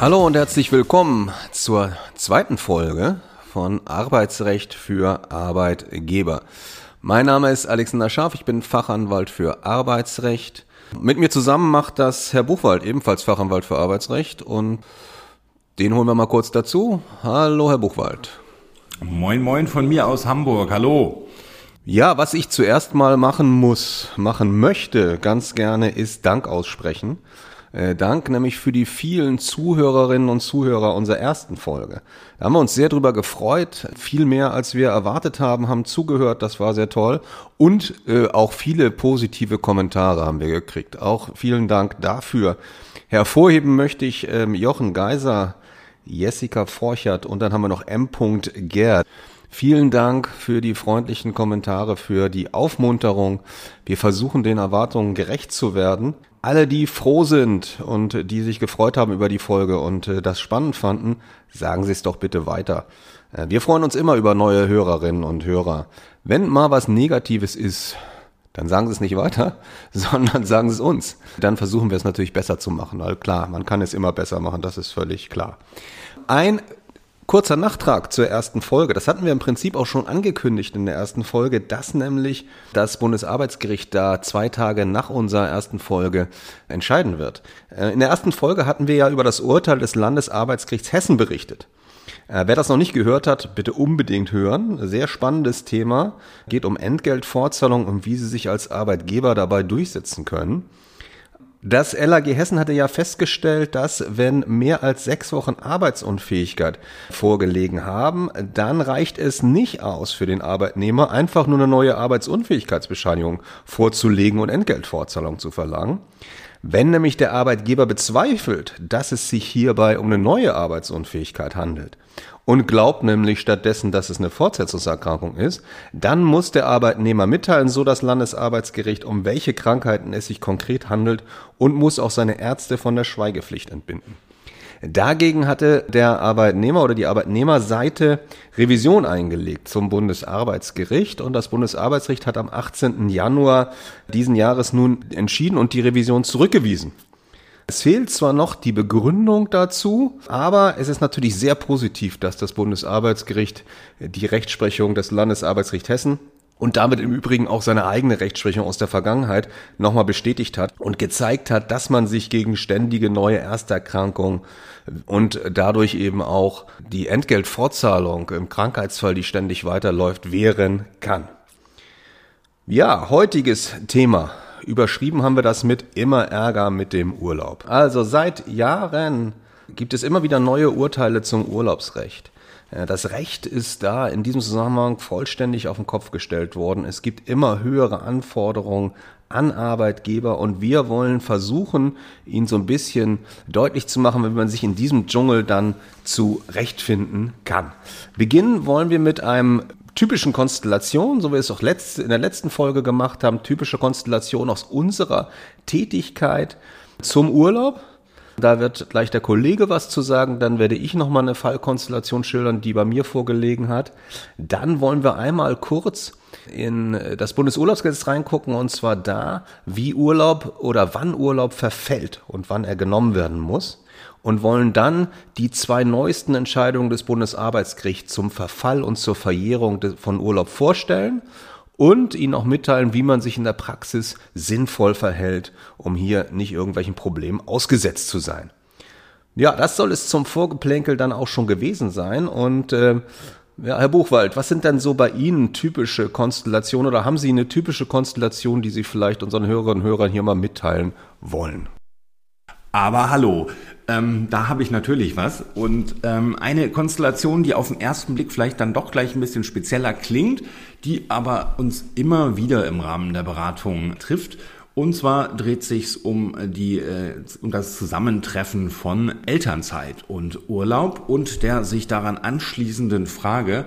Hallo und herzlich willkommen zur zweiten Folge von Arbeitsrecht für Arbeitgeber. Mein Name ist Alexander Scharf, ich bin Fachanwalt für Arbeitsrecht. Mit mir zusammen macht das Herr Buchwald, ebenfalls Fachanwalt für Arbeitsrecht und den holen wir mal kurz dazu. Hallo Herr Buchwald. Moin moin von mir aus Hamburg. Hallo. Ja, was ich zuerst mal machen muss, machen möchte, ganz gerne, ist Dank aussprechen. Äh, Dank nämlich für die vielen Zuhörerinnen und Zuhörer unserer ersten Folge. Da haben wir uns sehr drüber gefreut. Viel mehr als wir erwartet haben, haben zugehört. Das war sehr toll. Und äh, auch viele positive Kommentare haben wir gekriegt. Auch vielen Dank dafür. Hervorheben möchte ich ähm, Jochen Geiser, Jessica Forchert und dann haben wir noch M. Gerd. Vielen Dank für die freundlichen Kommentare, für die Aufmunterung. Wir versuchen den Erwartungen gerecht zu werden alle, die froh sind und die sich gefreut haben über die Folge und äh, das spannend fanden, sagen Sie es doch bitte weiter. Äh, wir freuen uns immer über neue Hörerinnen und Hörer. Wenn mal was Negatives ist, dann sagen Sie es nicht weiter, sondern sagen Sie es uns. Dann versuchen wir es natürlich besser zu machen. Weil klar, man kann es immer besser machen, das ist völlig klar. Ein Kurzer Nachtrag zur ersten Folge. Das hatten wir im Prinzip auch schon angekündigt in der ersten Folge, dass nämlich das Bundesarbeitsgericht da zwei Tage nach unserer ersten Folge entscheiden wird. Äh, in der ersten Folge hatten wir ja über das Urteil des Landesarbeitsgerichts Hessen berichtet. Äh, wer das noch nicht gehört hat, bitte unbedingt hören. Sehr spannendes Thema. Geht um Entgeltfortzahlung und wie sie sich als Arbeitgeber dabei durchsetzen können. Das LAG Hessen hatte ja festgestellt, dass wenn mehr als sechs Wochen Arbeitsunfähigkeit vorgelegen haben, dann reicht es nicht aus für den Arbeitnehmer, einfach nur eine neue Arbeitsunfähigkeitsbescheinigung vorzulegen und Entgeltfortzahlung zu verlangen. Wenn nämlich der Arbeitgeber bezweifelt, dass es sich hierbei um eine neue Arbeitsunfähigkeit handelt und glaubt nämlich stattdessen, dass es eine Fortsetzungserkrankung ist, dann muss der Arbeitnehmer mitteilen, so das Landesarbeitsgericht, um welche Krankheiten es sich konkret handelt und muss auch seine Ärzte von der Schweigepflicht entbinden. Dagegen hatte der Arbeitnehmer oder die Arbeitnehmerseite Revision eingelegt zum Bundesarbeitsgericht und das Bundesarbeitsgericht hat am 18. Januar diesen Jahres nun entschieden und die Revision zurückgewiesen. Es fehlt zwar noch die Begründung dazu, aber es ist natürlich sehr positiv, dass das Bundesarbeitsgericht die Rechtsprechung des Landesarbeitsgericht Hessen und damit im Übrigen auch seine eigene Rechtsprechung aus der Vergangenheit nochmal bestätigt hat und gezeigt hat, dass man sich gegen ständige neue Ersterkrankungen und dadurch eben auch die Entgeltfortzahlung im Krankheitsfall, die ständig weiterläuft, wehren kann. Ja, heutiges Thema Überschrieben haben wir das mit immer Ärger mit dem Urlaub. Also seit Jahren gibt es immer wieder neue Urteile zum Urlaubsrecht. Das Recht ist da in diesem Zusammenhang vollständig auf den Kopf gestellt worden. Es gibt immer höhere Anforderungen an Arbeitgeber und wir wollen versuchen, ihnen so ein bisschen deutlich zu machen, wie man sich in diesem Dschungel dann zurechtfinden kann. Beginnen wollen wir mit einem typischen Konstellation, so wie wir es auch letzt, in der letzten Folge gemacht haben, typische Konstellation aus unserer Tätigkeit zum Urlaub. Da wird gleich der Kollege was zu sagen, dann werde ich nochmal eine Fallkonstellation schildern, die bei mir vorgelegen hat. Dann wollen wir einmal kurz in das Bundesurlaubsgesetz reingucken und zwar da, wie Urlaub oder wann Urlaub verfällt und wann er genommen werden muss und wollen dann die zwei neuesten Entscheidungen des Bundesarbeitsgerichts zum Verfall und zur Verjährung von Urlaub vorstellen und Ihnen auch mitteilen, wie man sich in der Praxis sinnvoll verhält, um hier nicht irgendwelchen Problemen ausgesetzt zu sein. Ja, das soll es zum Vorgeplänkel dann auch schon gewesen sein. Und äh, ja, Herr Buchwald, was sind denn so bei Ihnen typische Konstellationen oder haben Sie eine typische Konstellation, die Sie vielleicht unseren Hörerinnen und Hörern hier mal mitteilen wollen? Aber hallo, ähm, da habe ich natürlich was. Und ähm, eine Konstellation, die auf den ersten Blick vielleicht dann doch gleich ein bisschen spezieller klingt, die aber uns immer wieder im Rahmen der Beratung trifft. Und zwar dreht sich um die äh, um das Zusammentreffen von Elternzeit und Urlaub und der sich daran anschließenden Frage,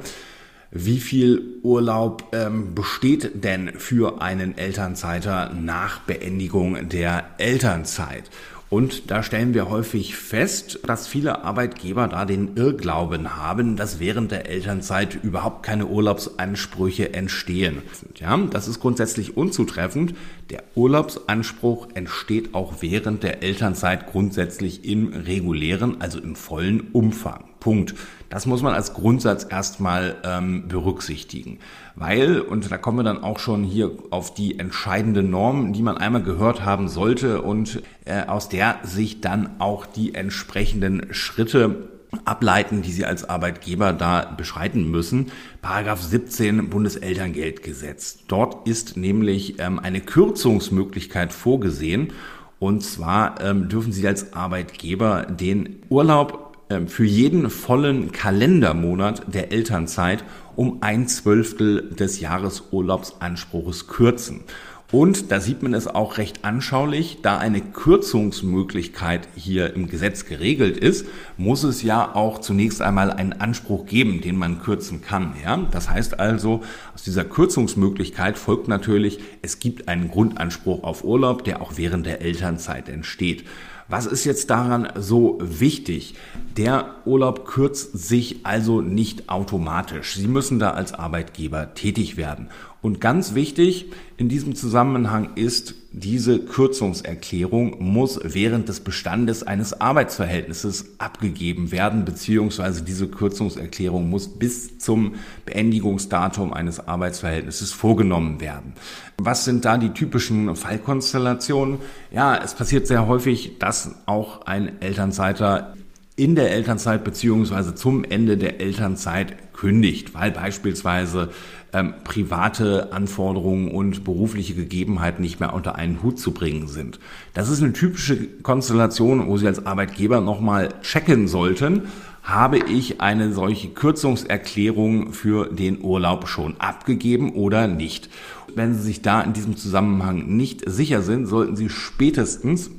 wie viel Urlaub ähm, besteht denn für einen Elternzeiter nach Beendigung der Elternzeit? Und da stellen wir häufig fest, dass viele Arbeitgeber da den Irrglauben haben, dass während der Elternzeit überhaupt keine Urlaubsansprüche entstehen. Ja, das ist grundsätzlich unzutreffend. Der Urlaubsanspruch entsteht auch während der Elternzeit grundsätzlich im regulären, also im vollen Umfang. Punkt. Das muss man als Grundsatz erstmal ähm, berücksichtigen. Weil, und da kommen wir dann auch schon hier auf die entscheidende Norm, die man einmal gehört haben sollte und äh, aus der sich dann auch die entsprechenden Schritte ableiten, die Sie als Arbeitgeber da beschreiten müssen. Paragraph 17 Bundeselterngeldgesetz. Dort ist nämlich ähm, eine Kürzungsmöglichkeit vorgesehen. Und zwar ähm, dürfen Sie als Arbeitgeber den Urlaub für jeden vollen Kalendermonat der Elternzeit um ein Zwölftel des Jahresurlaubsanspruches kürzen. Und da sieht man es auch recht anschaulich, da eine Kürzungsmöglichkeit hier im Gesetz geregelt ist, muss es ja auch zunächst einmal einen Anspruch geben, den man kürzen kann. Ja? Das heißt also, aus dieser Kürzungsmöglichkeit folgt natürlich, es gibt einen Grundanspruch auf Urlaub, der auch während der Elternzeit entsteht. Was ist jetzt daran so wichtig? Der Urlaub kürzt sich also nicht automatisch. Sie müssen da als Arbeitgeber tätig werden. Und ganz wichtig in diesem Zusammenhang ist, diese Kürzungserklärung muss während des Bestandes eines Arbeitsverhältnisses abgegeben werden, beziehungsweise diese Kürzungserklärung muss bis zum Beendigungsdatum eines Arbeitsverhältnisses vorgenommen werden. Was sind da die typischen Fallkonstellationen? Ja, es passiert sehr häufig, dass auch ein Elternzeiter in der Elternzeit beziehungsweise zum Ende der Elternzeit kündigt, weil beispielsweise ähm, private Anforderungen und berufliche Gegebenheiten nicht mehr unter einen Hut zu bringen sind. Das ist eine typische Konstellation, wo Sie als Arbeitgeber nochmal checken sollten, habe ich eine solche Kürzungserklärung für den Urlaub schon abgegeben oder nicht. Wenn Sie sich da in diesem Zusammenhang nicht sicher sind, sollten Sie spätestens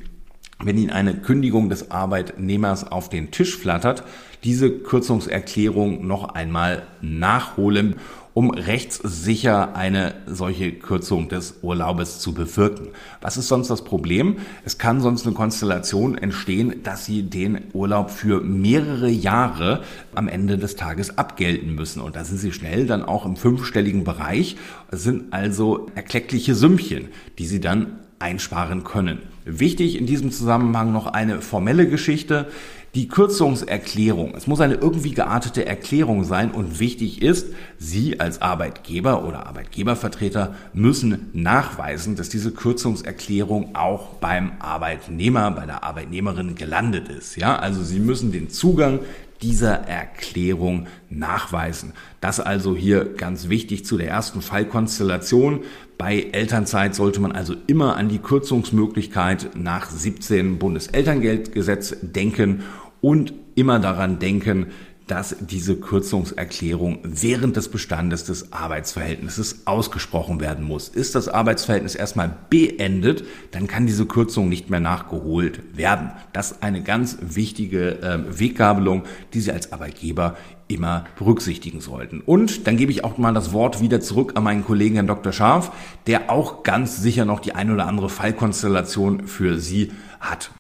wenn Ihnen eine Kündigung des Arbeitnehmers auf den Tisch flattert, diese Kürzungserklärung noch einmal nachholen, um rechtssicher eine solche Kürzung des Urlaubes zu bewirken. Was ist sonst das Problem? Es kann sonst eine Konstellation entstehen, dass Sie den Urlaub für mehrere Jahre am Ende des Tages abgelten müssen. Und da sind Sie schnell dann auch im fünfstelligen Bereich. Es sind also erkleckliche Sümmchen, die Sie dann einsparen können. Wichtig in diesem Zusammenhang noch eine formelle Geschichte. Die Kürzungserklärung. Es muss eine irgendwie geartete Erklärung sein und wichtig ist, Sie als Arbeitgeber oder Arbeitgebervertreter müssen nachweisen, dass diese Kürzungserklärung auch beim Arbeitnehmer, bei der Arbeitnehmerin gelandet ist. Ja, also Sie müssen den Zugang dieser Erklärung nachweisen. Das also hier ganz wichtig zu der ersten Fallkonstellation. Bei Elternzeit sollte man also immer an die Kürzungsmöglichkeit nach 17 Bundeselterngeldgesetz denken und immer daran denken, dass diese Kürzungserklärung während des Bestandes des Arbeitsverhältnisses ausgesprochen werden muss. Ist das Arbeitsverhältnis erstmal beendet, dann kann diese Kürzung nicht mehr nachgeholt werden. Das ist eine ganz wichtige äh, Weggabelung, die Sie als Arbeitgeber immer berücksichtigen sollten. Und dann gebe ich auch mal das Wort wieder zurück an meinen Kollegen Herrn Dr. Scharf, der auch ganz sicher noch die ein oder andere Fallkonstellation für Sie hat.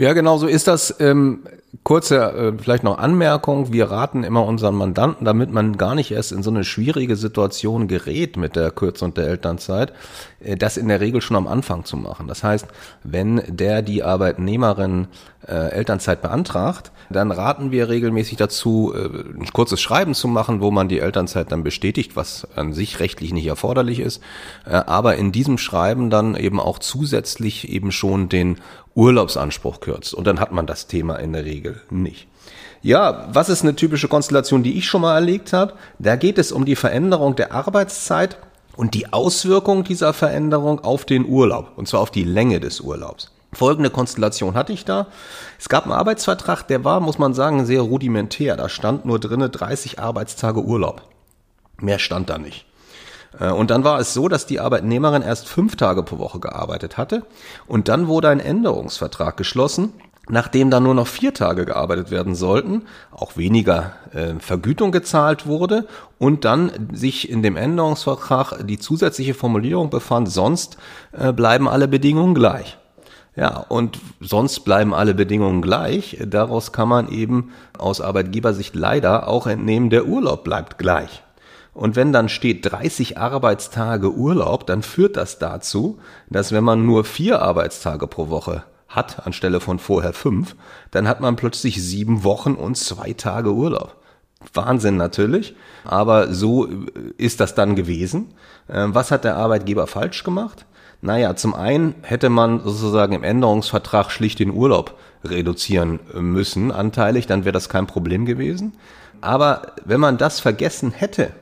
Ja, genau so ist das. Ähm, kurze äh, vielleicht noch Anmerkung. Wir raten immer unseren Mandanten, damit man gar nicht erst in so eine schwierige Situation gerät mit der Kürzung der Elternzeit, äh, das in der Regel schon am Anfang zu machen. Das heißt, wenn der die Arbeitnehmerin äh, Elternzeit beantragt, dann raten wir regelmäßig dazu, äh, ein kurzes Schreiben zu machen, wo man die Elternzeit dann bestätigt, was an sich rechtlich nicht erforderlich ist, äh, aber in diesem Schreiben dann eben auch zusätzlich eben schon den Urlaubsanspruch kürzt. Und dann hat man das Thema in der Regel nicht. Ja, was ist eine typische Konstellation, die ich schon mal erlegt habe? Da geht es um die Veränderung der Arbeitszeit und die Auswirkung dieser Veränderung auf den Urlaub, und zwar auf die Länge des Urlaubs. Folgende Konstellation hatte ich da. Es gab einen Arbeitsvertrag, der war, muss man sagen, sehr rudimentär. Da stand nur drinne 30 Arbeitstage Urlaub. Mehr stand da nicht. Äh, und dann war es so, dass die Arbeitnehmerin erst fünf Tage pro Woche gearbeitet hatte. Und dann wurde ein Änderungsvertrag geschlossen, nachdem dann nur noch vier Tage gearbeitet werden sollten, auch weniger äh, Vergütung gezahlt wurde und dann sich in dem Änderungsvertrag die zusätzliche Formulierung befand, sonst äh, bleiben alle Bedingungen gleich. Ja, und sonst bleiben alle Bedingungen gleich. Daraus kann man eben aus Arbeitgebersicht leider auch entnehmen, der Urlaub bleibt gleich. Und wenn dann steht 30 Arbeitstage Urlaub, dann führt das dazu, dass wenn man nur vier Arbeitstage pro Woche hat, anstelle von vorher fünf, dann hat man plötzlich sieben Wochen und zwei Tage Urlaub. Wahnsinn natürlich, aber so ist das dann gewesen. Ähm, was hat der Arbeitgeber falsch gemacht? Naja, zum einen hätte man sozusagen im Änderungsvertrag schlicht den Urlaub reduzieren müssen, anteilig, dann wäre das kein Problem gewesen. Aber wenn man das vergessen hätte,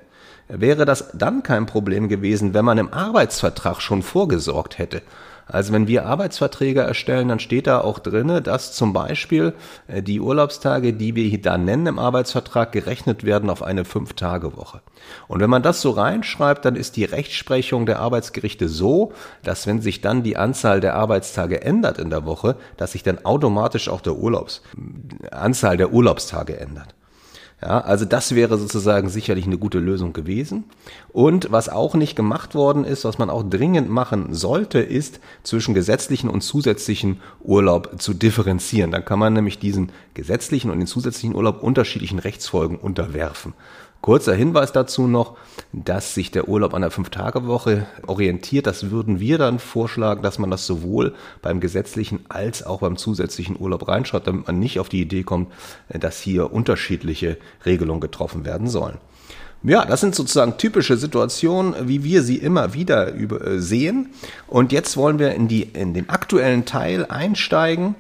wäre das dann kein Problem gewesen, wenn man im Arbeitsvertrag schon vorgesorgt hätte. Also wenn wir Arbeitsverträge erstellen, dann steht da auch drinne, dass zum Beispiel äh, die Urlaubstage, die wir da nennen im Arbeitsvertrag, gerechnet werden auf eine Fünf-Tage-Woche. Und wenn man das so reinschreibt, dann ist die Rechtsprechung der Arbeitsgerichte so, dass wenn sich dann die Anzahl der Arbeitstage ändert in der Woche, dass sich dann automatisch auch der Urlaubs, Anzahl der Urlaubstage ändert. Ja, also das wäre sozusagen sicherlich eine gute Lösung gewesen. Und was auch nicht gemacht worden ist, was man auch dringend machen sollte, ist zwischen gesetzlichen und zusätzlichen Urlaub zu differenzieren. Dann kann man nämlich diesen gesetzlichen und den zusätzlichen Urlaub unterschiedlichen Rechtsfolgen unterwerfen. Kurzer Hinweis dazu noch, dass sich der Urlaub an der Fünf-Tage-Woche orientiert. Das würden wir dann vorschlagen, dass man das sowohl beim gesetzlichen als auch beim zusätzlichen Urlaub reinschreibt, damit man nicht auf die Idee kommt, dass hier unterschiedliche Regelungen getroffen werden sollen. Ja, das sind sozusagen typische Situationen, wie wir sie immer wieder äh, sehen. Und jetzt wollen wir in, die, in den aktuellen Teil einsteigen.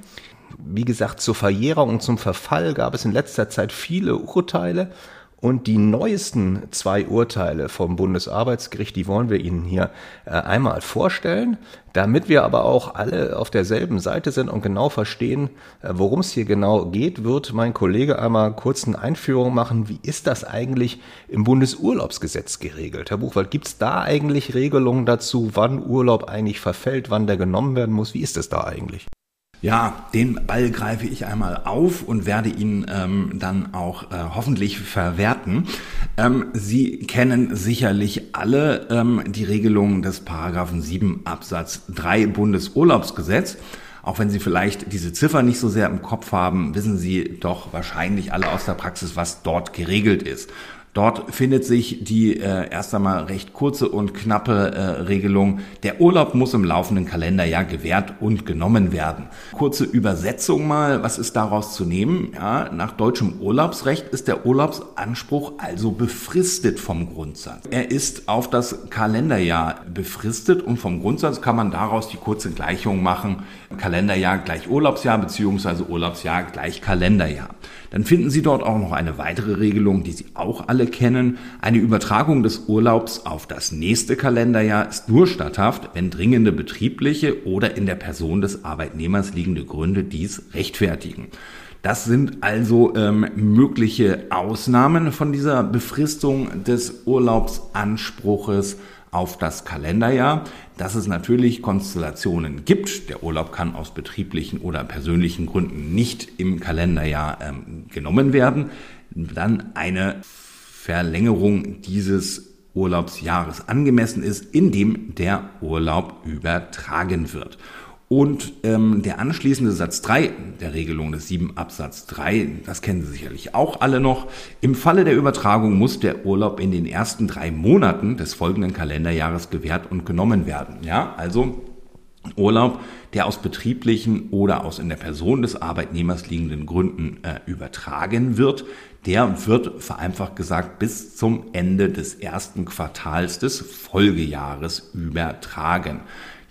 Wie gesagt, zur Verjährung und zum Verfall gab es in letzter Zeit viele Urteile. Und die neuesten zwei Urteile vom Bundesarbeitsgericht, die wollen wir Ihnen hier äh, einmal vorstellen, damit wir aber auch alle auf derselben Seite sind und genau verstehen, äh, worum es hier genau geht, wird mein Kollege einmal kurz eine Einführung machen. Wie ist das eigentlich im Bundesurlaubsgesetz geregelt? Herr Buchwald, gibt es da eigentlich Regelungen dazu, wann Urlaub eigentlich verfällt, wann der genommen werden muss? Wie ist es da eigentlich? Ja, den Ball greife ich einmal auf und werde ihn ähm, dann auch äh, hoffentlich verwerten. Ähm, Sie kennen sicherlich alle ähm, die Regelungen des Paragraphen 7 Absatz 3 Bundesurlaubsgesetz. Auch wenn Sie vielleicht diese Ziffer nicht so sehr im Kopf haben, wissen Sie doch wahrscheinlich alle aus der Praxis, was dort geregelt ist. Dort findet sich die äh, erst einmal recht kurze und knappe äh, Regelung, der Urlaub muss im laufenden Kalenderjahr gewährt und genommen werden. Kurze Übersetzung mal, was ist daraus zu nehmen? Ja, nach deutschem Urlaubsrecht ist der Urlaubsanspruch also befristet vom Grundsatz. Er ist auf das Kalenderjahr befristet und vom Grundsatz kann man daraus die kurze Gleichung machen, Kalenderjahr gleich Urlaubsjahr beziehungsweise Urlaubsjahr gleich Kalenderjahr. Dann finden Sie dort auch noch eine weitere Regelung, die Sie auch alle kennen. Eine Übertragung des Urlaubs auf das nächste Kalenderjahr ist nur statthaft, wenn dringende betriebliche oder in der Person des Arbeitnehmers liegende Gründe dies rechtfertigen. Das sind also ähm, mögliche Ausnahmen von dieser Befristung des Urlaubsanspruches auf das Kalenderjahr, dass es natürlich Konstellationen gibt. Der Urlaub kann aus betrieblichen oder persönlichen Gründen nicht im Kalenderjahr ähm, genommen werden. Dann eine Verlängerung dieses Urlaubsjahres angemessen ist, indem der Urlaub übertragen wird. Und ähm, der anschließende Satz 3 der Regelung des 7 Absatz 3, das kennen Sie sicherlich auch alle noch. Im Falle der Übertragung muss der Urlaub in den ersten drei Monaten des folgenden Kalenderjahres gewährt und genommen werden. Ja, also Urlaub, der aus betrieblichen oder aus in der Person des Arbeitnehmers liegenden Gründen äh, übertragen wird, der wird vereinfacht gesagt bis zum Ende des ersten Quartals des Folgejahres übertragen.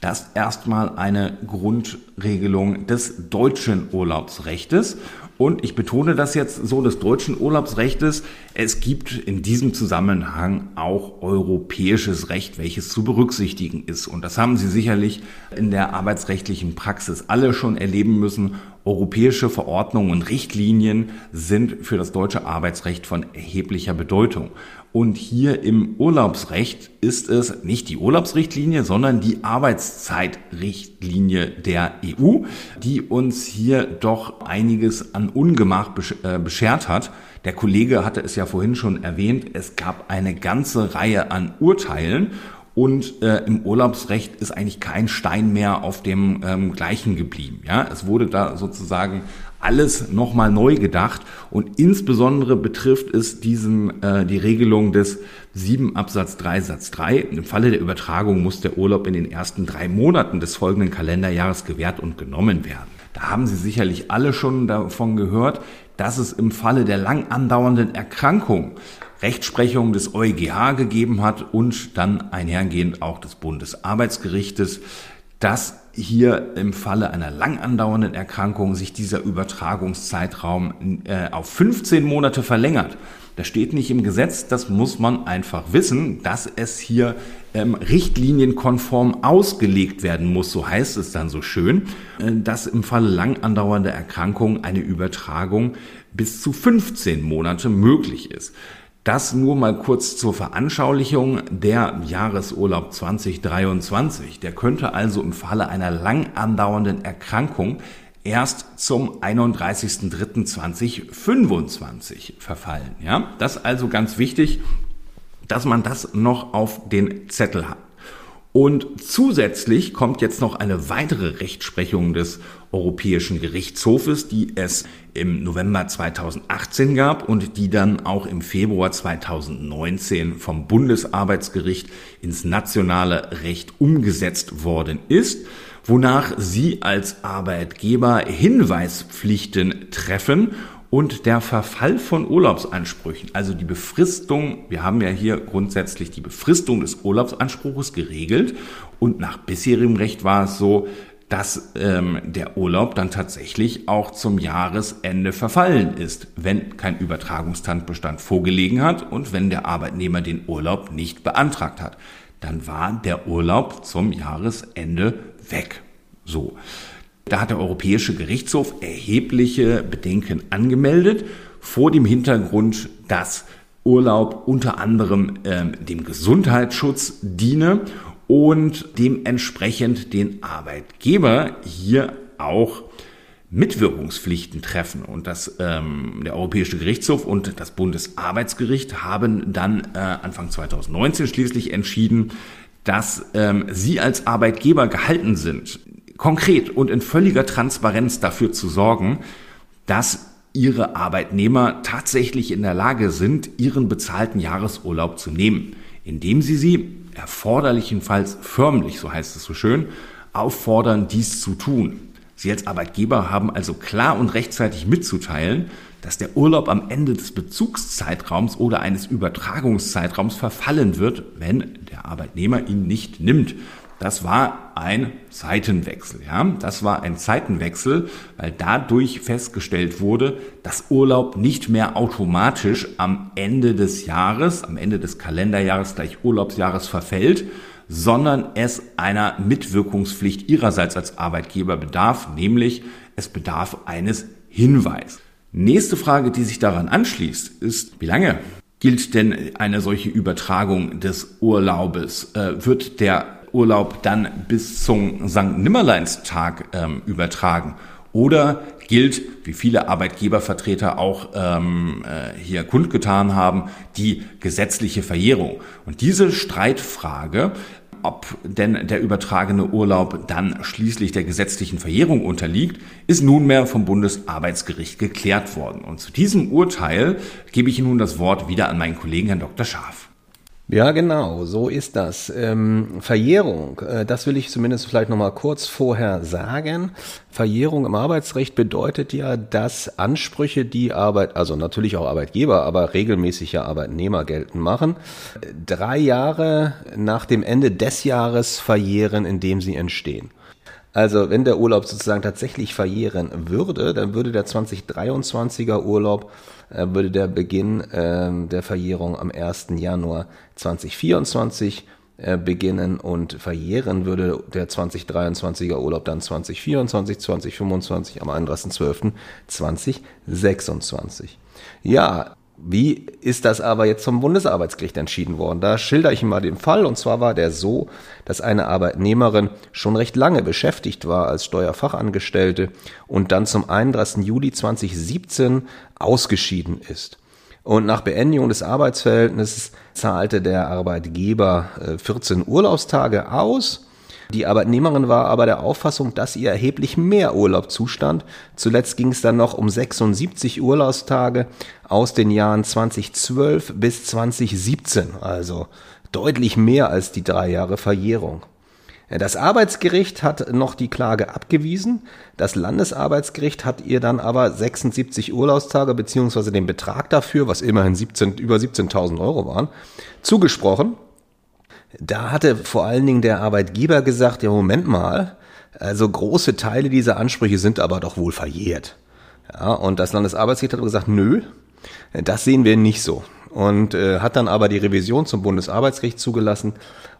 Das erstmal eine Grundregelung des deutschen Urlaubsrechtes. Und ich betone das jetzt so des deutschen Urlaubsrechtes. Es gibt in diesem Zusammenhang auch europäisches Recht, welches zu berücksichtigen ist. Und das haben Sie sicherlich in der arbeitsrechtlichen Praxis alle schon erleben müssen. Europäische Verordnungen und Richtlinien sind für das deutsche Arbeitsrecht von erheblicher Bedeutung. Und hier im Urlaubsrecht ist es nicht die Urlaubsrichtlinie, sondern die Arbeitszeitrichtlinie der EU, die uns hier doch einiges an Ungemach äh, beschert hat. Der Kollege hatte es ja vorhin schon erwähnt, es gab eine ganze Reihe an Urteilen und äh, im Urlaubsrecht ist eigentlich kein Stein mehr auf dem ähm, gleichen geblieben. Ja, es wurde da sozusagen alles nochmal neu gedacht und insbesondere betrifft es diesen äh, die Regelung des 7 Absatz 3 Satz 3. Im Falle der Übertragung muss der Urlaub in den ersten drei Monaten des folgenden Kalenderjahres gewährt und genommen werden. Da haben Sie sicherlich alle schon davon gehört, dass es im Falle der lang andauernden Erkrankung Rechtsprechung des EuGH gegeben hat und dann einhergehend auch des Bundesarbeitsgerichtes, dass hier im Falle einer lang andauernden Erkrankung sich dieser Übertragungszeitraum äh, auf 15 Monate verlängert. Das steht nicht im Gesetz, das muss man einfach wissen, dass es hier ähm, richtlinienkonform ausgelegt werden muss, so heißt es dann so schön, äh, dass im Falle lang andauernder Erkrankung eine Übertragung bis zu 15 Monate möglich ist. Das nur mal kurz zur Veranschaulichung. Der Jahresurlaub 2023, der könnte also im Falle einer lang andauernden Erkrankung erst zum 31.03.2025 verfallen. Ja, das ist also ganz wichtig, dass man das noch auf den Zettel hat. Und zusätzlich kommt jetzt noch eine weitere Rechtsprechung des Europäischen Gerichtshofes, die es im November 2018 gab und die dann auch im Februar 2019 vom Bundesarbeitsgericht ins nationale Recht umgesetzt worden ist, wonach Sie als Arbeitgeber Hinweispflichten treffen und der Verfall von Urlaubsansprüchen, also die Befristung, wir haben ja hier grundsätzlich die Befristung des Urlaubsanspruches geregelt und nach bisherigem Recht war es so, dass ähm, der Urlaub dann tatsächlich auch zum Jahresende verfallen ist, wenn kein Übertragungstandbestand vorgelegen hat und wenn der Arbeitnehmer den Urlaub nicht beantragt hat. Dann war der Urlaub zum Jahresende weg. So. Da hat der Europäische Gerichtshof erhebliche Bedenken angemeldet vor dem Hintergrund, dass Urlaub unter anderem ähm, dem Gesundheitsschutz diene und dementsprechend den Arbeitgeber hier auch Mitwirkungspflichten treffen. Und das, ähm, der Europäische Gerichtshof und das Bundesarbeitsgericht haben dann äh, Anfang 2019 schließlich entschieden, dass ähm, sie als Arbeitgeber gehalten sind, konkret und in völliger Transparenz dafür zu sorgen, dass ihre Arbeitnehmer tatsächlich in der Lage sind, ihren bezahlten Jahresurlaub zu nehmen, indem sie sie erforderlichenfalls förmlich, so heißt es so schön, auffordern, dies zu tun. Sie als Arbeitgeber haben also klar und rechtzeitig mitzuteilen, dass der Urlaub am Ende des Bezugszeitraums oder eines Übertragungszeitraums verfallen wird, wenn der Arbeitnehmer ihn nicht nimmt. Das war ein Zeitenwechsel, ja. Das war ein Zeitenwechsel, weil dadurch festgestellt wurde, dass Urlaub nicht mehr automatisch am Ende des Jahres, am Ende des Kalenderjahres gleich Urlaubsjahres verfällt, sondern es einer Mitwirkungspflicht ihrerseits als Arbeitgeber bedarf, nämlich es bedarf eines Hinweis. Nächste Frage, die sich daran anschließt, ist, wie lange gilt denn eine solche Übertragung des Urlaubes? Äh, wird der Urlaub dann bis zum St. Nimmerleinstag ähm, übertragen? Oder gilt, wie viele Arbeitgebervertreter auch ähm, äh, hier kundgetan haben, die gesetzliche Verjährung? Und diese Streitfrage ob denn der übertragene Urlaub dann schließlich der gesetzlichen Verjährung unterliegt, ist nunmehr vom Bundesarbeitsgericht geklärt worden. Und zu diesem Urteil gebe ich nun das Wort wieder an meinen Kollegen Herrn Dr. Scharf. Ja, genau, so ist das. Ähm, Verjährung, äh, das will ich zumindest vielleicht nochmal kurz vorher sagen. Verjährung im Arbeitsrecht bedeutet ja, dass Ansprüche, die Arbeit, also natürlich auch Arbeitgeber, aber regelmäßig ja Arbeitnehmer geltend machen, drei Jahre nach dem Ende des Jahres verjähren, in dem sie entstehen. Also wenn der Urlaub sozusagen tatsächlich verjähren würde, dann würde der 2023er Urlaub äh, würde der Beginn äh, der Verjährung am 1. Januar 2024 äh, beginnen und verjähren würde der 2023er Urlaub dann 2024, 2025 am 31.12.2026. Ja, wie ist das aber jetzt vom Bundesarbeitsgericht entschieden worden? Da schilder ich mal den Fall. Und zwar war der so, dass eine Arbeitnehmerin schon recht lange beschäftigt war als Steuerfachangestellte und dann zum 31. Juli 2017 ausgeschieden ist. Und nach Beendigung des Arbeitsverhältnisses zahlte der Arbeitgeber 14 äh, Urlaubstage aus. Die Arbeitnehmerin war aber der Auffassung, dass ihr erheblich mehr Urlaub zustand. Zuletzt ging es dann noch um 76 Urlaubstage aus den Jahren 2012 bis 2017, also deutlich mehr als die drei Jahre Verjährung. Das Arbeitsgericht hat noch die Klage abgewiesen. Das Landesarbeitsgericht hat ihr dann aber 76 Urlaubstage beziehungsweise den Betrag dafür, was immerhin 17, über 17.000 Euro waren, zugesprochen. Da hatte vor allen Dingen der Arbeitgeber gesagt, ja Moment mal, also große Teile dieser Ansprüche sind aber doch wohl verjährt. Ja, und das Landesarbeitsgericht hat gesagt, nö, das sehen wir nicht so. Und äh, hat dann aber die Revision zum Bundesarbeitsgericht zugelassen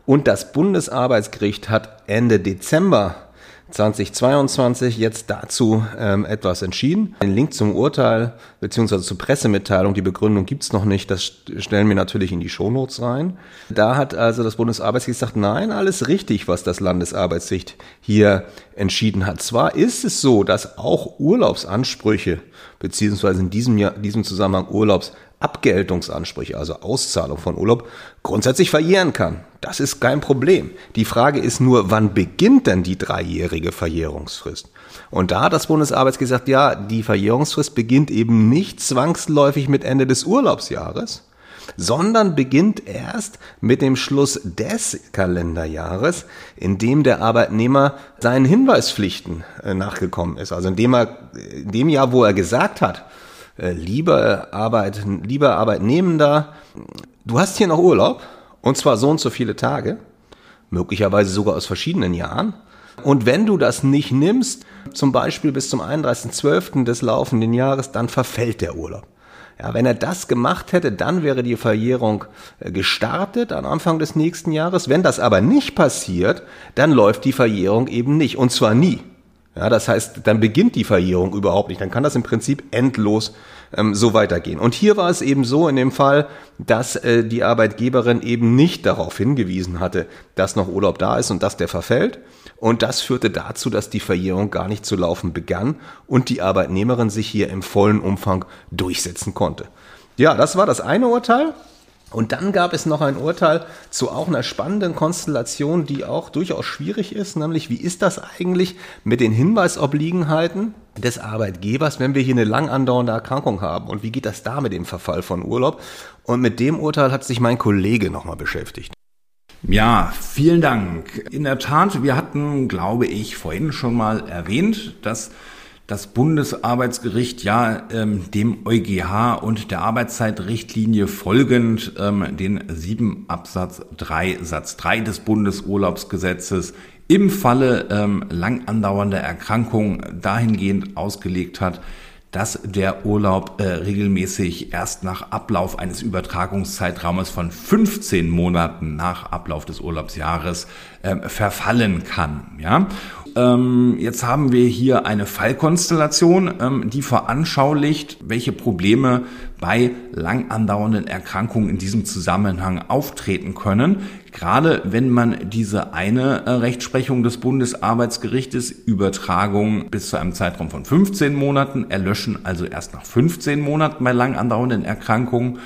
und das Bundesarbeitsgericht hat Ende Dezember 2022 jetzt dazu ähm, etwas entschieden. Den Link zum Urteil beziehungsweise zur Pressemitteilung, die Begründung gibt's noch nicht, das stellen wir natürlich in die Shownotes rein. Da hat also das Bundesarbeitsgericht gesagt, nein, alles richtig, was das Landesarbeitsgericht hier entschieden hat. Zwar ist es so, dass auch Urlaubsansprüche beziehungsweise in diesem, Jahr, diesem Zusammenhang Urlaubs Abgeltungsansprüche, also Auszahlung von Urlaub, grundsätzlich verjähren kann. Das ist kein Problem. Die Frage ist nur, wann beginnt denn die dreijährige Verjährungsfrist? Und da hat das Bundesarbeitsgericht gesagt, ja, die Verjährungsfrist beginnt eben nicht zwangsläufig mit Ende des Urlaubsjahres, sondern beginnt erst mit dem Schluss des Kalenderjahres, in dem der Arbeitnehmer seinen Hinweispflichten äh, nachgekommen ist. Also in dem, er, in dem Jahr, wo er gesagt hat, äh, lieber Arbeit, lieber Arbeitnehmender, du hast hier noch Urlaub und zwar so und so viele Tage, möglicherweise sogar aus verschiedenen Jahren. Und wenn du das nicht nimmst, zum Beispiel bis zum 31.12. des laufenden Jahres, dann verfällt der Urlaub. Ja, wenn er das gemacht hätte, dann wäre die Verjährung äh, gestartet am Anfang des nächsten Jahres. Wenn das aber nicht passiert, dann läuft die Verjährung eben nicht. Und zwar nie. Ja, das heißt, dann beginnt die Verjährung überhaupt nicht. Dann kann das im Prinzip endlos ähm, so weitergehen. Und hier war es eben so in dem Fall, dass äh, die Arbeitgeberin eben nicht darauf hingewiesen hatte, dass noch Urlaub da ist und dass der verfällt. Und das führte dazu, dass die Verjährung gar nicht zu laufen begann und die Arbeitnehmerin sich hier im vollen Umfang durchsetzen konnte. Ja, das war das eine Urteil. Und dann gab es noch ein Urteil zu auch einer spannenden Konstellation, die auch durchaus schwierig ist, nämlich wie ist das eigentlich mit den Hinweisobliegenheiten des Arbeitgebers, wenn wir hier eine lang andauernde Erkrankung haben und wie geht das da mit dem Verfall von Urlaub? Und mit dem Urteil hat sich mein Kollege nochmal beschäftigt. Ja, vielen Dank. In der Tat, wir hatten, glaube ich, vorhin schon mal erwähnt, dass das Bundesarbeitsgericht ja ähm, dem EuGH und der Arbeitszeitrichtlinie folgend ähm, den 7 Absatz 3 Satz 3 des Bundesurlaubsgesetzes im Falle ähm, lang andauernder Erkrankung dahingehend ausgelegt hat, dass der Urlaub äh, regelmäßig erst nach Ablauf eines Übertragungszeitraumes von 15 Monaten nach Ablauf des Urlaubsjahres äh, verfallen kann. Ja? Ähm, jetzt haben wir hier eine Fallkonstellation, ähm, die veranschaulicht, welche Probleme bei lang andauernden Erkrankungen in diesem Zusammenhang auftreten können. Gerade wenn man diese eine äh, Rechtsprechung des Bundesarbeitsgerichtes, Übertragung bis zu einem Zeitraum von 15 Monaten, erlöschen also erst nach 15 Monaten bei lang andauernden Erkrankungen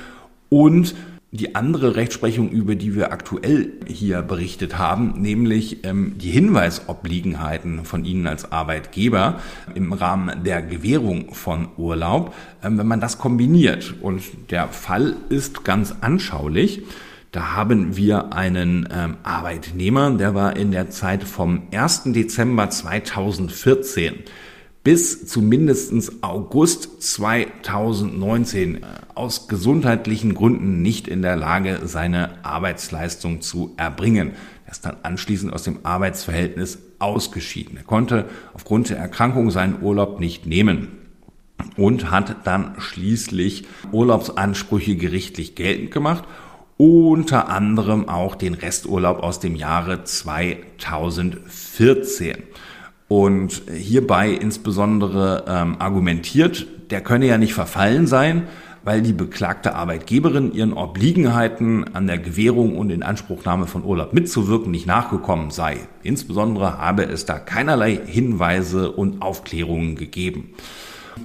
und die andere Rechtsprechung, über die wir aktuell hier berichtet haben, nämlich ähm, die Hinweisobliegenheiten von Ihnen als Arbeitgeber im Rahmen der Gewährung von Urlaub, ähm, wenn man das kombiniert. Und der Fall ist ganz anschaulich. Da haben wir einen ähm, Arbeitnehmer, der war in der Zeit vom 1. Dezember 2014 bis zu mindestens August 2019 äh, aus gesundheitlichen Gründen nicht in der Lage, seine Arbeitsleistung zu erbringen. Er ist dann anschließend aus dem Arbeitsverhältnis ausgeschieden. Er konnte aufgrund der Erkrankung seinen Urlaub nicht nehmen und hat dann schließlich Urlaubsansprüche gerichtlich geltend gemacht unter anderem auch den Resturlaub aus dem Jahre 2014 und hierbei insbesondere ähm, argumentiert, der könne ja nicht verfallen sein, weil die beklagte Arbeitgeberin ihren Obliegenheiten an der Gewährung und Inanspruchnahme von Urlaub mitzuwirken nicht nachgekommen sei. Insbesondere habe es da keinerlei Hinweise und Aufklärungen gegeben.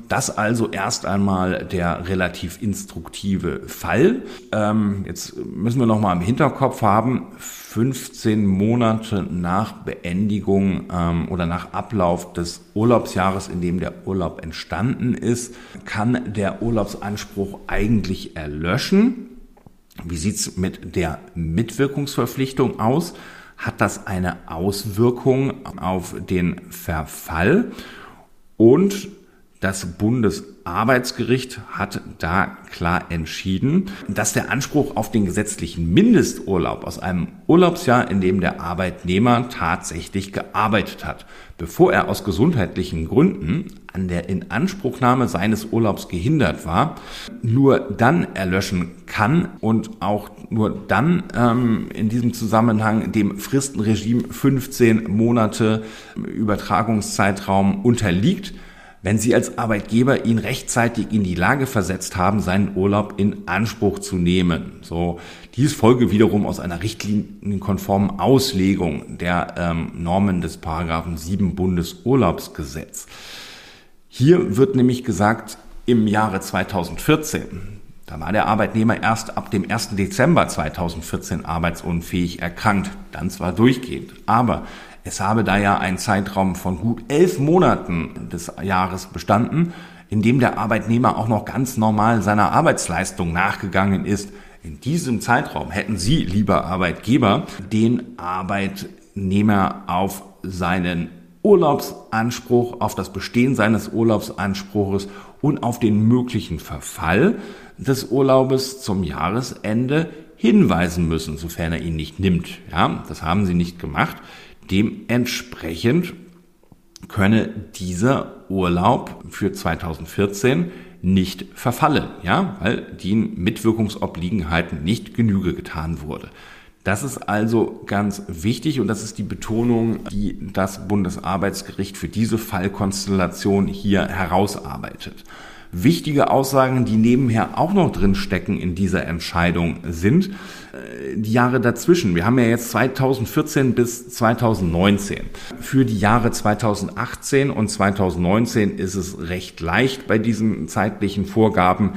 Das also erst einmal der relativ instruktive Fall. Ähm, jetzt müssen wir noch mal im Hinterkopf haben, 15 Monate nach Beendigung ähm, oder nach Ablauf des Urlaubsjahres, in dem der Urlaub entstanden ist, kann der Urlaubsanspruch eigentlich erlöschen. Wie sieht's mit der Mitwirkungsverpflichtung aus? Hat das eine Auswirkung auf den Verfall? Und das Bundesarbeitsgericht hat da klar entschieden, dass der Anspruch auf den gesetzlichen Mindesturlaub aus einem Urlaubsjahr, in dem der Arbeitnehmer tatsächlich gearbeitet hat, bevor er aus gesundheitlichen Gründen an der Inanspruchnahme seines Urlaubs gehindert war, nur dann erlöschen kann und auch nur dann ähm, in diesem Zusammenhang dem Fristenregime 15 Monate Übertragungszeitraum unterliegt, wenn Sie als Arbeitgeber ihn rechtzeitig in die Lage versetzt haben, seinen Urlaub in Anspruch zu nehmen. So, dies folge wiederum aus einer richtlinienkonformen Auslegung der ähm, Normen des Paragraphen 7 Bundesurlaubsgesetz. Hier wird nämlich gesagt, im Jahre 2014, da war der Arbeitnehmer erst ab dem 1. Dezember 2014 arbeitsunfähig erkrankt, dann zwar durchgehend, aber es habe da ja ein Zeitraum von gut elf Monaten des Jahres bestanden, in dem der Arbeitnehmer auch noch ganz normal seiner Arbeitsleistung nachgegangen ist. In diesem Zeitraum hätten Sie, lieber Arbeitgeber, den Arbeitnehmer auf seinen Urlaubsanspruch, auf das Bestehen seines Urlaubsanspruches und auf den möglichen Verfall des Urlaubes zum Jahresende hinweisen müssen, sofern er ihn nicht nimmt. Ja, das haben sie nicht gemacht. Dementsprechend könne dieser Urlaub für 2014 nicht verfallen, ja, weil den Mitwirkungsobliegenheiten nicht Genüge getan wurde. Das ist also ganz wichtig und das ist die Betonung, die das Bundesarbeitsgericht für diese Fallkonstellation hier herausarbeitet. Wichtige Aussagen, die nebenher auch noch drin stecken in dieser Entscheidung sind äh, die Jahre dazwischen. Wir haben ja jetzt 2014 bis 2019. Für die Jahre 2018 und 2019 ist es recht leicht bei diesen zeitlichen Vorgaben.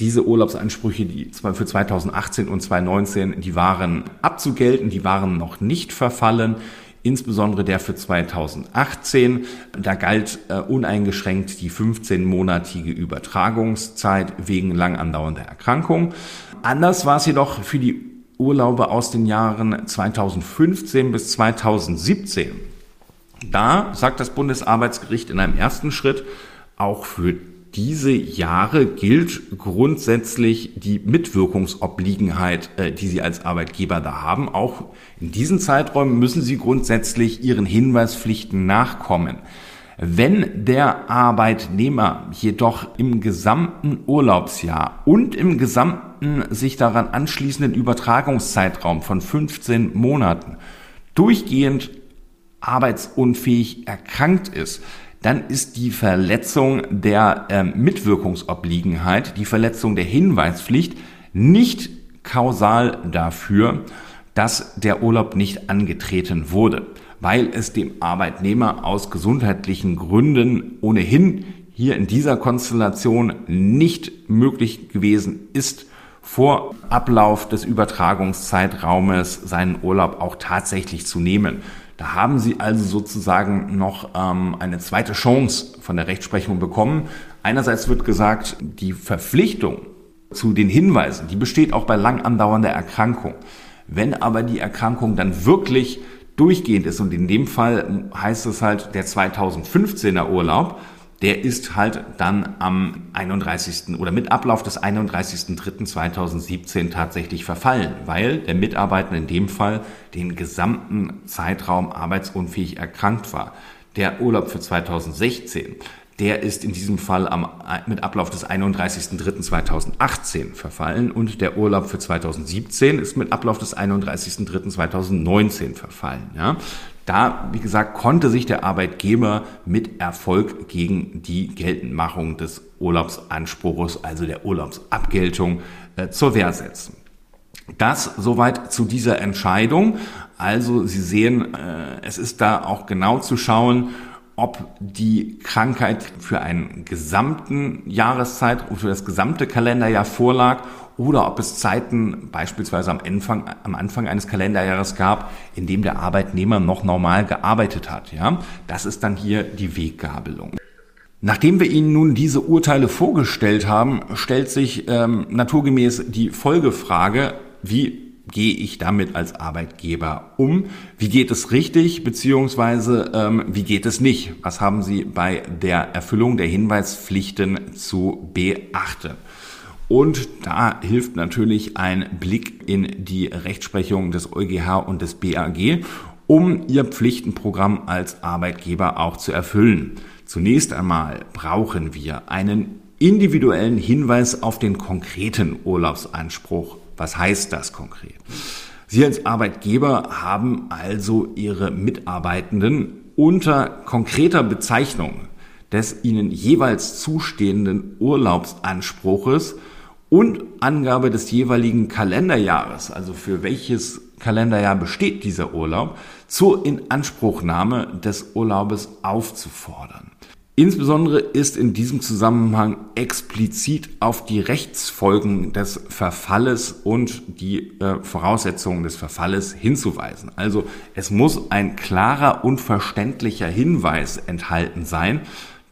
Diese Urlaubsansprüche, die für 2018 und 2019, die waren abzugelten, die waren noch nicht verfallen insbesondere der für 2018. Da galt äh, uneingeschränkt die 15-monatige Übertragungszeit wegen lang andauernder Erkrankung. Anders war es jedoch für die Urlaube aus den Jahren 2015 bis 2017. Da sagt das Bundesarbeitsgericht in einem ersten Schritt, auch für diese Jahre gilt grundsätzlich die Mitwirkungsobliegenheit, äh, die Sie als Arbeitgeber da haben. Auch in diesen Zeiträumen müssen Sie grundsätzlich Ihren Hinweispflichten nachkommen. Wenn der Arbeitnehmer jedoch im gesamten Urlaubsjahr und im gesamten sich daran anschließenden Übertragungszeitraum von 15 Monaten durchgehend arbeitsunfähig erkrankt ist, dann ist die Verletzung der äh, Mitwirkungsobliegenheit, die Verletzung der Hinweispflicht nicht kausal dafür, dass der Urlaub nicht angetreten wurde, weil es dem Arbeitnehmer aus gesundheitlichen Gründen ohnehin hier in dieser Konstellation nicht möglich gewesen ist, vor Ablauf des Übertragungszeitraumes seinen Urlaub auch tatsächlich zu nehmen. Da haben Sie also sozusagen noch ähm, eine zweite Chance von der Rechtsprechung bekommen. Einerseits wird gesagt, die Verpflichtung zu den Hinweisen, die besteht auch bei lang andauernder Erkrankung. Wenn aber die Erkrankung dann wirklich durchgehend ist und in dem Fall heißt es halt der 2015er Urlaub, der ist halt dann am 31. oder mit Ablauf des 31.03.2017 tatsächlich verfallen, weil der Mitarbeiter in dem Fall den gesamten Zeitraum arbeitsunfähig erkrankt war. Der Urlaub für 2016, der ist in diesem Fall am, mit Ablauf des 31.03.2018 verfallen und der Urlaub für 2017 ist mit Ablauf des 31.03.2019 verfallen. Ja? Da, wie gesagt, konnte sich der Arbeitgeber mit Erfolg gegen die Geltendmachung des Urlaubsanspruchs, also der Urlaubsabgeltung, äh, zur Wehr setzen. Das soweit zu dieser Entscheidung. Also Sie sehen, äh, es ist da auch genau zu schauen, ob die Krankheit für einen gesamten Jahreszeit, für das gesamte Kalenderjahr vorlag oder ob es Zeiten beispielsweise am Anfang, am Anfang eines Kalenderjahres gab, in dem der Arbeitnehmer noch normal gearbeitet hat. Ja, das ist dann hier die Weggabelung. Nachdem wir Ihnen nun diese Urteile vorgestellt haben, stellt sich ähm, naturgemäß die Folgefrage, wie gehe ich damit als Arbeitgeber um? Wie geht es richtig, beziehungsweise ähm, wie geht es nicht? Was haben Sie bei der Erfüllung der Hinweispflichten zu beachten? Und da hilft natürlich ein Blick in die Rechtsprechung des EuGH und des BAG, um Ihr Pflichtenprogramm als Arbeitgeber auch zu erfüllen. Zunächst einmal brauchen wir einen individuellen Hinweis auf den konkreten Urlaubsanspruch. Was heißt das konkret? Sie als Arbeitgeber haben also Ihre Mitarbeitenden unter konkreter Bezeichnung des ihnen jeweils zustehenden Urlaubsanspruches und Angabe des jeweiligen Kalenderjahres, also für welches Kalenderjahr besteht dieser Urlaub, zur Inanspruchnahme des Urlaubes aufzufordern. Insbesondere ist in diesem Zusammenhang explizit auf die Rechtsfolgen des Verfalles und die äh, Voraussetzungen des Verfalles hinzuweisen. Also es muss ein klarer und verständlicher Hinweis enthalten sein,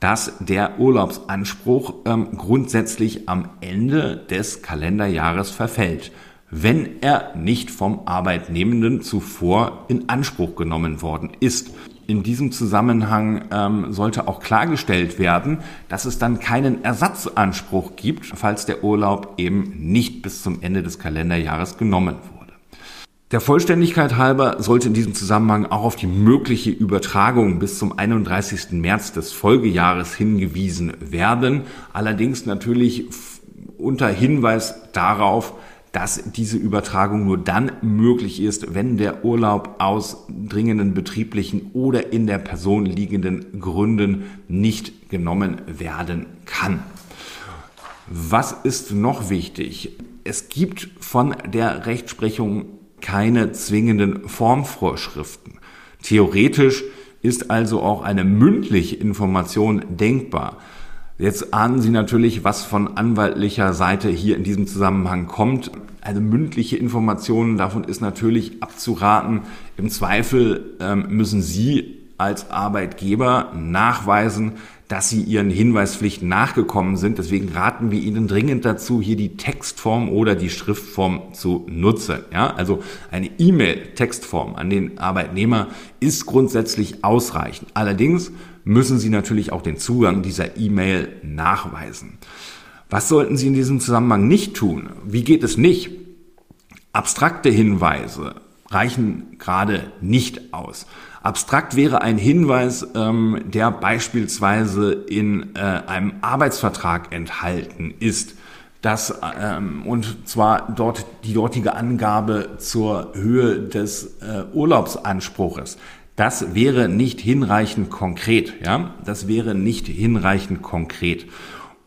dass der Urlaubsanspruch ähm, grundsätzlich am Ende des Kalenderjahres verfällt, wenn er nicht vom Arbeitnehmenden zuvor in Anspruch genommen worden ist. In diesem Zusammenhang ähm, sollte auch klargestellt werden, dass es dann keinen Ersatzanspruch gibt, falls der Urlaub eben nicht bis zum Ende des Kalenderjahres genommen wurde. Der Vollständigkeit halber sollte in diesem Zusammenhang auch auf die mögliche Übertragung bis zum 31. März des Folgejahres hingewiesen werden. Allerdings natürlich unter Hinweis darauf, dass diese Übertragung nur dann möglich ist, wenn der Urlaub aus dringenden betrieblichen oder in der Person liegenden Gründen nicht genommen werden kann. Was ist noch wichtig? Es gibt von der Rechtsprechung keine zwingenden Formvorschriften. Theoretisch ist also auch eine mündliche Information denkbar. Jetzt ahnen Sie natürlich, was von anwaltlicher Seite hier in diesem Zusammenhang kommt. Eine mündliche Information, davon ist natürlich abzuraten. Im Zweifel ähm, müssen Sie als Arbeitgeber nachweisen, dass sie ihren Hinweispflichten nachgekommen sind. Deswegen raten wir Ihnen dringend dazu, hier die Textform oder die Schriftform zu nutzen. Ja, also eine E-Mail-Textform an den Arbeitnehmer ist grundsätzlich ausreichend. Allerdings müssen Sie natürlich auch den Zugang dieser E-Mail nachweisen. Was sollten Sie in diesem Zusammenhang nicht tun? Wie geht es nicht? Abstrakte Hinweise reichen gerade nicht aus. Abstrakt wäre ein Hinweis, ähm, der beispielsweise in äh, einem Arbeitsvertrag enthalten ist. Das, ähm, und zwar dort die dortige Angabe zur Höhe des äh, Urlaubsanspruches. Das wäre nicht hinreichend konkret, ja. Das wäre nicht hinreichend konkret.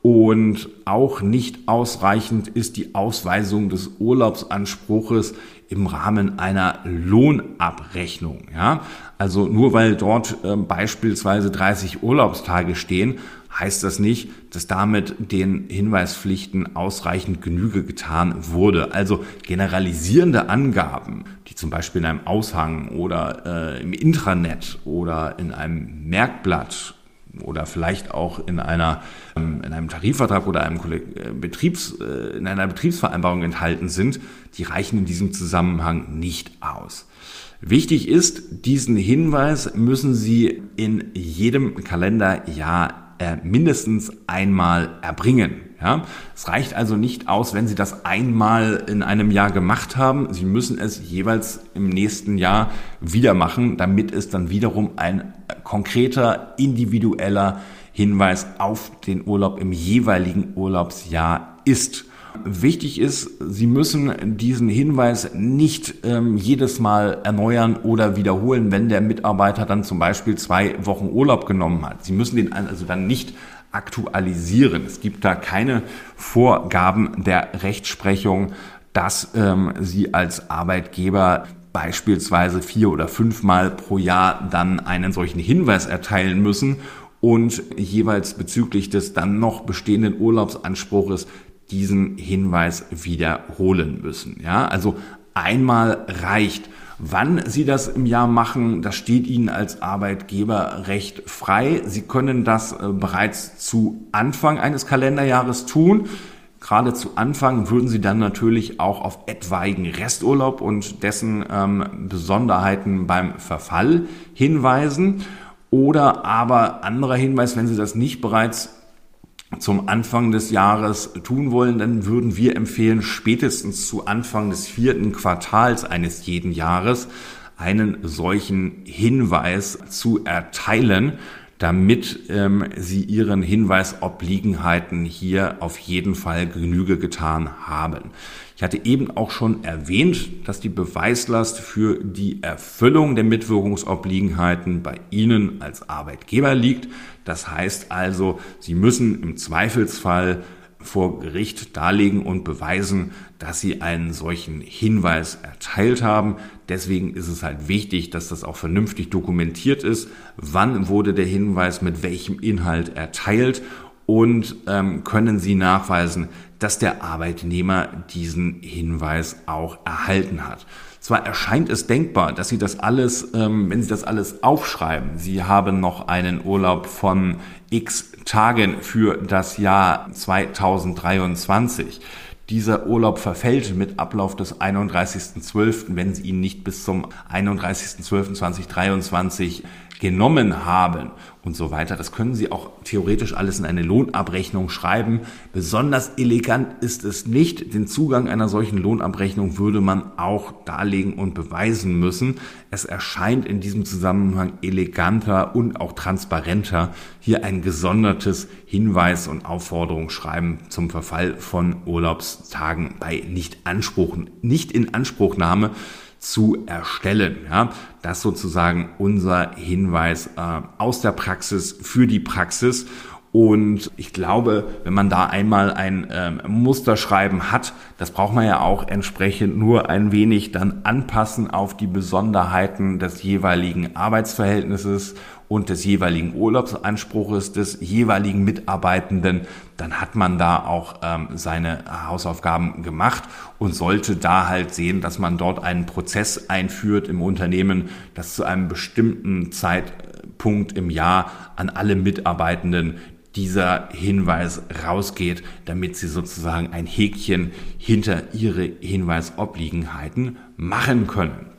Und auch nicht ausreichend ist die Ausweisung des Urlaubsanspruches im Rahmen einer Lohnabrechnung. Ja? Also nur weil dort äh, beispielsweise 30 Urlaubstage stehen, heißt das nicht, dass damit den Hinweispflichten ausreichend Genüge getan wurde. Also generalisierende Angaben, die zum Beispiel in einem Aushang oder äh, im Intranet oder in einem Merkblatt oder vielleicht auch in einer ähm, in einem Tarifvertrag oder einem äh, Betriebs äh, in einer Betriebsvereinbarung enthalten sind, die reichen in diesem Zusammenhang nicht aus. Wichtig ist, diesen Hinweis müssen Sie in jedem Kalenderjahr äh, mindestens einmal erbringen. Ja, es reicht also nicht aus, wenn Sie das einmal in einem Jahr gemacht haben. Sie müssen es jeweils im nächsten Jahr wieder machen, damit es dann wiederum ein konkreter, individueller Hinweis auf den Urlaub im jeweiligen Urlaubsjahr ist. Wichtig ist, Sie müssen diesen Hinweis nicht ähm, jedes Mal erneuern oder wiederholen, wenn der Mitarbeiter dann zum Beispiel zwei Wochen Urlaub genommen hat. Sie müssen den also dann nicht aktualisieren. Es gibt da keine Vorgaben der Rechtsprechung, dass ähm, Sie als Arbeitgeber beispielsweise vier oder fünfmal pro Jahr dann einen solchen Hinweis erteilen müssen und jeweils bezüglich des dann noch bestehenden Urlaubsanspruches diesen Hinweis wiederholen müssen. Ja, also einmal reicht. Wann Sie das im Jahr machen, das steht Ihnen als Arbeitgeber recht frei. Sie können das äh, bereits zu Anfang eines Kalenderjahres tun. Gerade zu Anfang würden Sie dann natürlich auch auf etwaigen Resturlaub und dessen ähm, Besonderheiten beim Verfall hinweisen. Oder aber anderer Hinweis, wenn Sie das nicht bereits zum Anfang des Jahres tun wollen, dann würden wir empfehlen, spätestens zu Anfang des vierten Quartals eines jeden Jahres einen solchen Hinweis zu erteilen, damit ähm, Sie Ihren Hinweisobliegenheiten hier auf jeden Fall Genüge getan haben. Ich hatte eben auch schon erwähnt, dass die Beweislast für die Erfüllung der Mitwirkungsobliegenheiten bei Ihnen als Arbeitgeber liegt. Das heißt also, Sie müssen im Zweifelsfall vor Gericht darlegen und beweisen, dass sie einen solchen Hinweis erteilt haben. Deswegen ist es halt wichtig, dass das auch vernünftig dokumentiert ist. Wann wurde der Hinweis mit welchem Inhalt erteilt und ähm, können Sie nachweisen, dass der Arbeitnehmer diesen Hinweis auch erhalten hat. Zwar erscheint es denkbar, dass Sie das alles, ähm, wenn Sie das alles aufschreiben, Sie haben noch einen Urlaub von x Tagen für das Jahr 2023. Dieser Urlaub verfällt mit Ablauf des 31.12., wenn Sie ihn nicht bis zum 31.12.2023 genommen haben und so weiter. Das können Sie auch theoretisch alles in eine Lohnabrechnung schreiben. Besonders elegant ist es nicht. Den Zugang einer solchen Lohnabrechnung würde man auch darlegen und beweisen müssen. Es erscheint in diesem Zusammenhang eleganter und auch transparenter, hier ein gesondertes Hinweis- und Aufforderungsschreiben zum Verfall von Urlaubstagen bei Nicht-Anspruch, Nicht-in-Anspruchnahme zu erstellen. Ja, das sozusagen unser Hinweis äh, aus der Praxis für die Praxis. Und ich glaube, wenn man da einmal ein ähm, Musterschreiben hat, das braucht man ja auch entsprechend nur ein wenig dann anpassen auf die Besonderheiten des jeweiligen Arbeitsverhältnisses und des jeweiligen Urlaubsanspruches des jeweiligen Mitarbeitenden, dann hat man da auch ähm, seine Hausaufgaben gemacht und sollte da halt sehen, dass man dort einen Prozess einführt im Unternehmen, das zu einem bestimmten Zeitpunkt im Jahr an alle Mitarbeitenden dieser Hinweis rausgeht, damit sie sozusagen ein Häkchen hinter ihre Hinweisobliegenheiten machen können.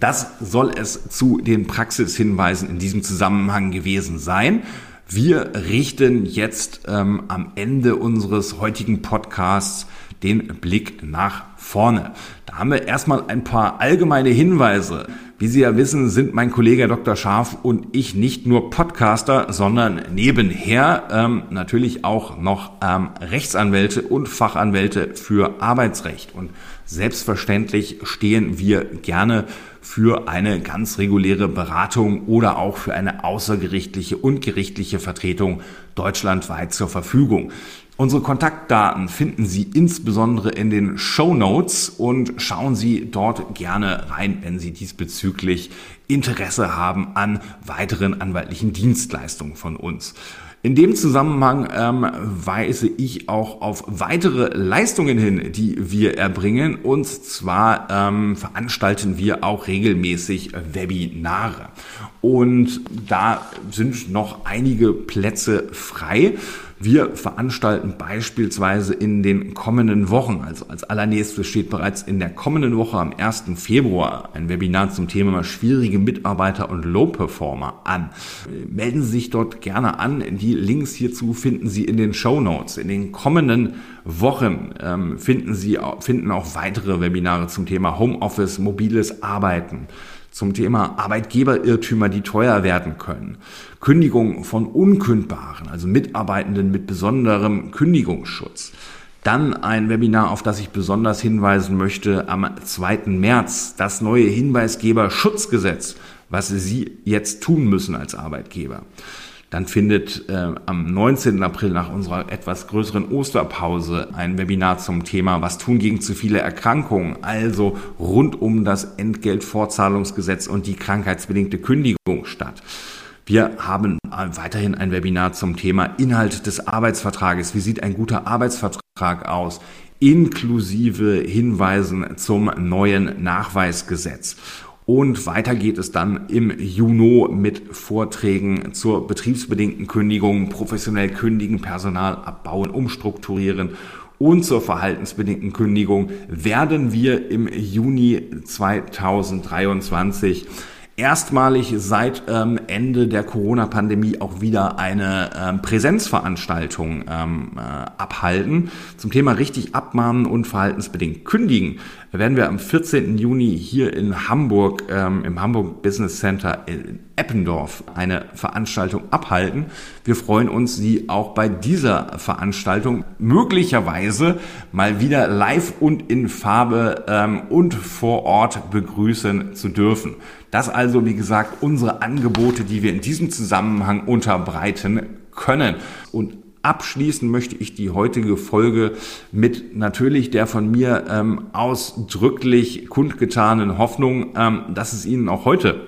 Das soll es zu den Praxishinweisen in diesem Zusammenhang gewesen sein. Wir richten jetzt ähm, am Ende unseres heutigen Podcasts den Blick nach vorne. Da haben wir erstmal ein paar allgemeine Hinweise. Wie Sie ja wissen, sind mein Kollege Dr. Scharf und ich nicht nur Podcaster, sondern nebenher ähm, natürlich auch noch ähm, Rechtsanwälte und Fachanwälte für Arbeitsrecht. Und selbstverständlich stehen wir gerne für eine ganz reguläre Beratung oder auch für eine außergerichtliche und gerichtliche Vertretung deutschlandweit zur Verfügung. Unsere Kontaktdaten finden Sie insbesondere in den Show Notes und schauen Sie dort gerne rein, wenn Sie diesbezüglich Interesse haben an weiteren anwaltlichen Dienstleistungen von uns. In dem Zusammenhang ähm, weise ich auch auf weitere Leistungen hin, die wir erbringen. Und zwar ähm, veranstalten wir auch regelmäßig Webinare. Und da sind noch einige Plätze frei. Wir veranstalten beispielsweise in den kommenden Wochen, also als allernächstes steht bereits in der kommenden Woche am 1. Februar ein Webinar zum Thema schwierige Mitarbeiter und Low-Performer an. Melden Sie sich dort gerne an. Die Links hierzu finden Sie in den Show Notes. In den kommenden Wochen ähm, finden Sie finden auch weitere Webinare zum Thema Homeoffice, mobiles Arbeiten zum Thema Arbeitgeberirrtümer, die teuer werden können. Kündigung von Unkündbaren, also Mitarbeitenden mit besonderem Kündigungsschutz. Dann ein Webinar, auf das ich besonders hinweisen möchte, am 2. März, das neue Hinweisgeberschutzgesetz, was Sie jetzt tun müssen als Arbeitgeber. Dann findet äh, am 19. April nach unserer etwas größeren Osterpause ein Webinar zum Thema Was tun gegen zu viele Erkrankungen, also rund um das Entgeltfortzahlungsgesetz und die krankheitsbedingte Kündigung statt. Wir haben weiterhin ein Webinar zum Thema Inhalt des Arbeitsvertrages. Wie sieht ein guter Arbeitsvertrag aus? Inklusive Hinweisen zum neuen Nachweisgesetz. Und weiter geht es dann im Juni mit Vorträgen zur betriebsbedingten Kündigung, professionell kündigen, Personal abbauen, umstrukturieren und zur verhaltensbedingten Kündigung werden wir im Juni 2023 erstmalig seit ähm, Ende der Corona-Pandemie auch wieder eine ähm, Präsenzveranstaltung ähm, äh, abhalten. Zum Thema richtig abmahnen und verhaltensbedingt kündigen werden wir am 14. Juni hier in Hamburg ähm, im Hamburg Business Center in Eppendorf eine Veranstaltung abhalten. Wir freuen uns, Sie auch bei dieser Veranstaltung möglicherweise mal wieder live und in Farbe ähm, und vor Ort begrüßen zu dürfen. Das also, wie gesagt, unsere Angebote, die wir in diesem Zusammenhang unterbreiten können. Und Abschließen möchte ich die heutige Folge mit natürlich der von mir ähm, ausdrücklich kundgetanen Hoffnung, ähm, dass es Ihnen auch heute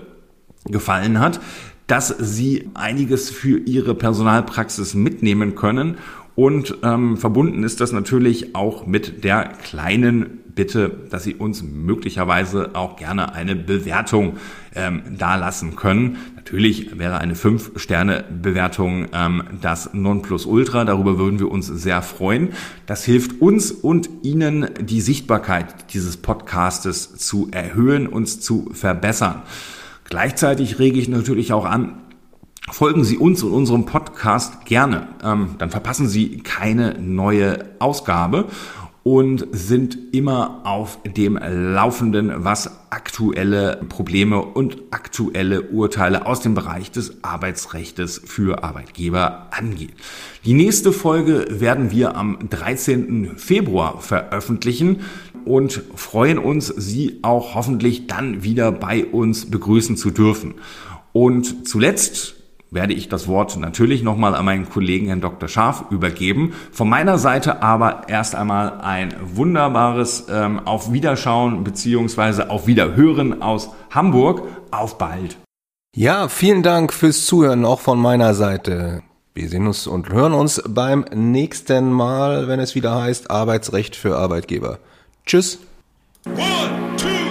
gefallen hat, dass Sie einiges für Ihre Personalpraxis mitnehmen können und ähm, verbunden ist das natürlich auch mit der kleinen Bitte, dass Sie uns möglicherweise auch gerne eine Bewertung ähm, dalassen können. Natürlich wäre eine 5-Sterne-Bewertung ähm, das Nonplusultra. Darüber würden wir uns sehr freuen. Das hilft uns und Ihnen, die Sichtbarkeit dieses Podcastes zu erhöhen, uns zu verbessern. Gleichzeitig rege ich natürlich auch an, Folgen Sie uns und unserem Podcast gerne, ähm, dann verpassen Sie keine neue Ausgabe und sind immer auf dem Laufenden, was aktuelle Probleme und aktuelle Urteile aus dem Bereich des Arbeitsrechtes für Arbeitgeber angeht. Die nächste Folge werden wir am 13. Februar veröffentlichen und freuen uns, Sie auch hoffentlich dann wieder bei uns begrüßen zu dürfen. Und zuletzt werde ich das Wort natürlich nochmal an meinen Kollegen Herrn Dr. Scharf übergeben. Von meiner Seite aber erst einmal ein wunderbares ähm, Auf Wiederschauen beziehungsweise Auf Wiederhören aus Hamburg. Auf bald. Ja, vielen Dank fürs Zuhören auch von meiner Seite. Wir sehen uns und hören uns beim nächsten Mal, wenn es wieder heißt Arbeitsrecht für Arbeitgeber. Tschüss. One, two,